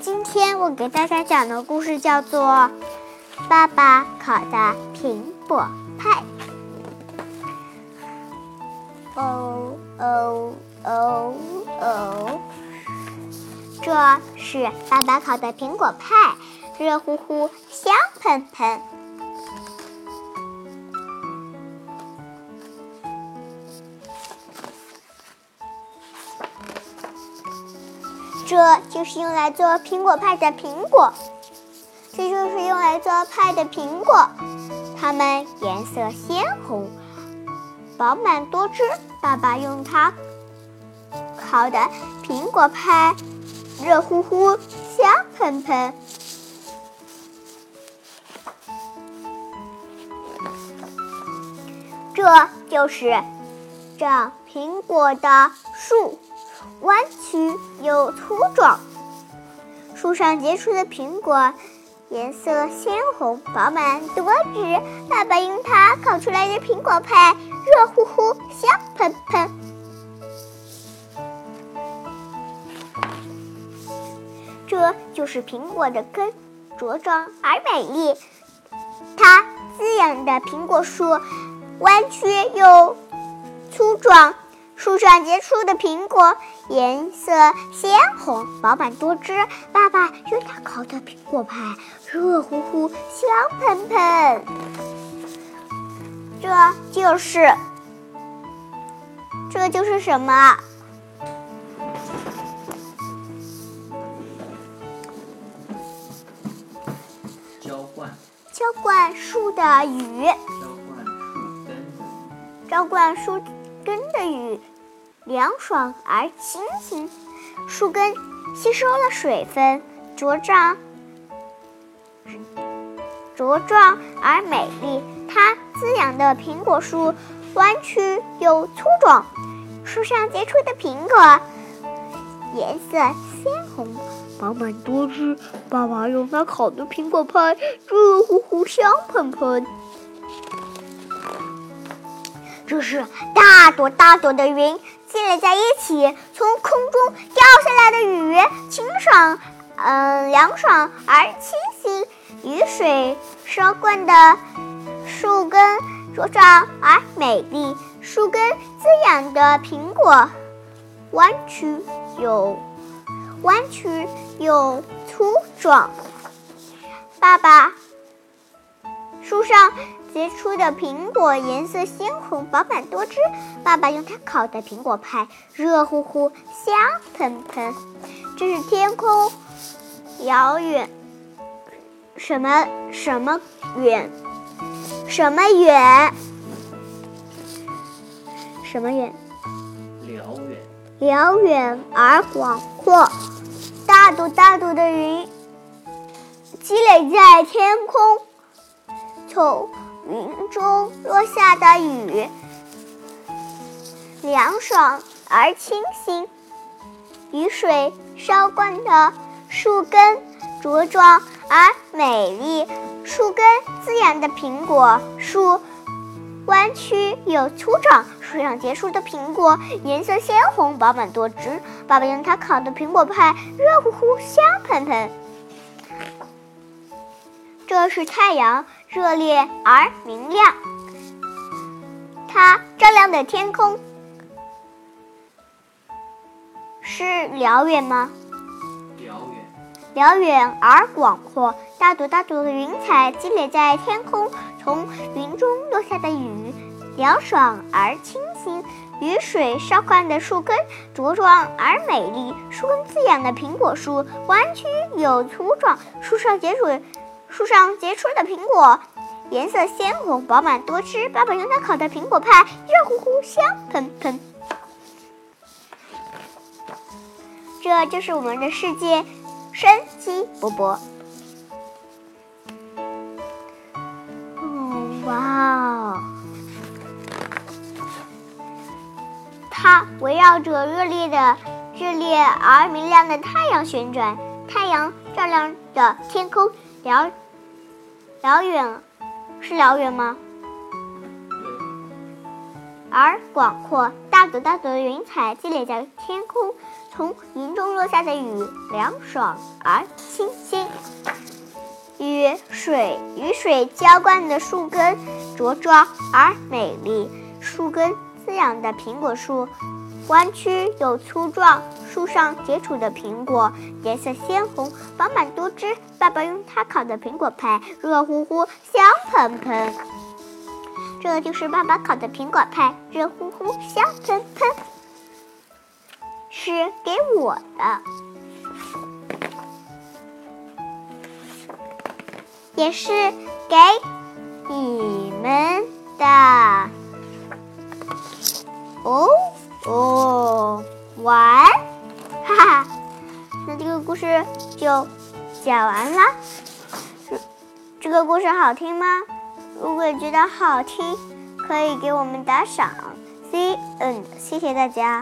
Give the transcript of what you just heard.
今天我给大家讲的故事叫做《爸爸烤的苹果派》。哦哦哦哦！这是爸爸烤的苹果派，热乎乎，香喷喷。这就是用来做苹果派的苹果，这就是用来做派的苹果，它们颜色鲜红，饱满多汁。爸爸用它烤的苹果派，热乎乎，香喷喷。这就是长苹果的树。弯曲又粗壮，树上结出的苹果颜色鲜红，饱满多汁。爸爸用它烤出来的苹果派，热乎乎，香喷喷。这就是苹果的根，茁壮而美丽。它滋养的苹果树，弯曲又粗壮。树上结出的苹果颜色鲜红，饱满多汁。爸爸用它烤的苹果派，热乎乎，香喷喷。这就是，这就是什么？浇灌。浇灌树的雨。浇灌树根的雨。浇灌树。根的雨凉爽而清新，树根吸收了水分，茁壮茁壮而美丽。它滋养的苹果树弯曲又粗壮，树上结出的苹果颜色鲜红，饱满多汁。爸爸用它烤的苹果派，热乎乎，香喷喷。这是大朵大朵的云积累在一起，从空中掉下来的雨，清爽，嗯，凉爽而清新。雨水浇灌的树根茁壮而美丽，树根滋养的苹果弯曲又弯曲又粗壮。爸爸，树上。结出的苹果颜色鲜红，饱满多汁。爸爸用它烤的苹果派，热乎乎，香喷喷。这是天空，遥远，什么什么远，什么远，什么远？辽远，辽远而广阔。大朵大朵的云积累在天空，从。云中落下的雨，凉爽而清新；雨水浇灌的树根，茁壮而美丽。树根滋养的苹果树，弯曲又粗壮。树上结出的苹果颜色鲜红，饱满多汁。爸爸用它烤的苹果派，热乎乎，香喷喷。这是太阳。热烈而明亮，它照亮的天空是辽远吗？辽远，辽远而广阔。大朵大朵的云彩积累在天空，从云中落下的雨凉爽而清新。雨水烧灌的树根茁壮而美丽，树根滋养的苹果树弯曲又粗壮，树上结水。树上结出的苹果颜色鲜红，饱满多汁。爸爸用它烤的苹果派，热乎乎，香喷喷。这就是我们的世界，生机勃勃。哦，哇哦！它围绕着热烈的、热烈而明亮的太阳旋转，太阳照亮着天空。辽辽远是辽远吗？而广阔大。朵大朵的云彩积累在天空，从云中落下的雨凉爽而清新。雨水雨水浇灌的树根茁壮而美丽，树根滋养的苹果树弯曲又粗壮，树上结出的苹果颜色鲜红，饱满多汁。爸爸用它烤的苹果派热乎乎、香喷喷。这就是爸爸烤的苹果派，热乎乎、香喷喷，是给我的。也是给你们的哦哦完，哈哈，那这个故事就讲完了。这个故事好听吗？如果觉得好听，可以给我们打赏。C N，谢谢大家。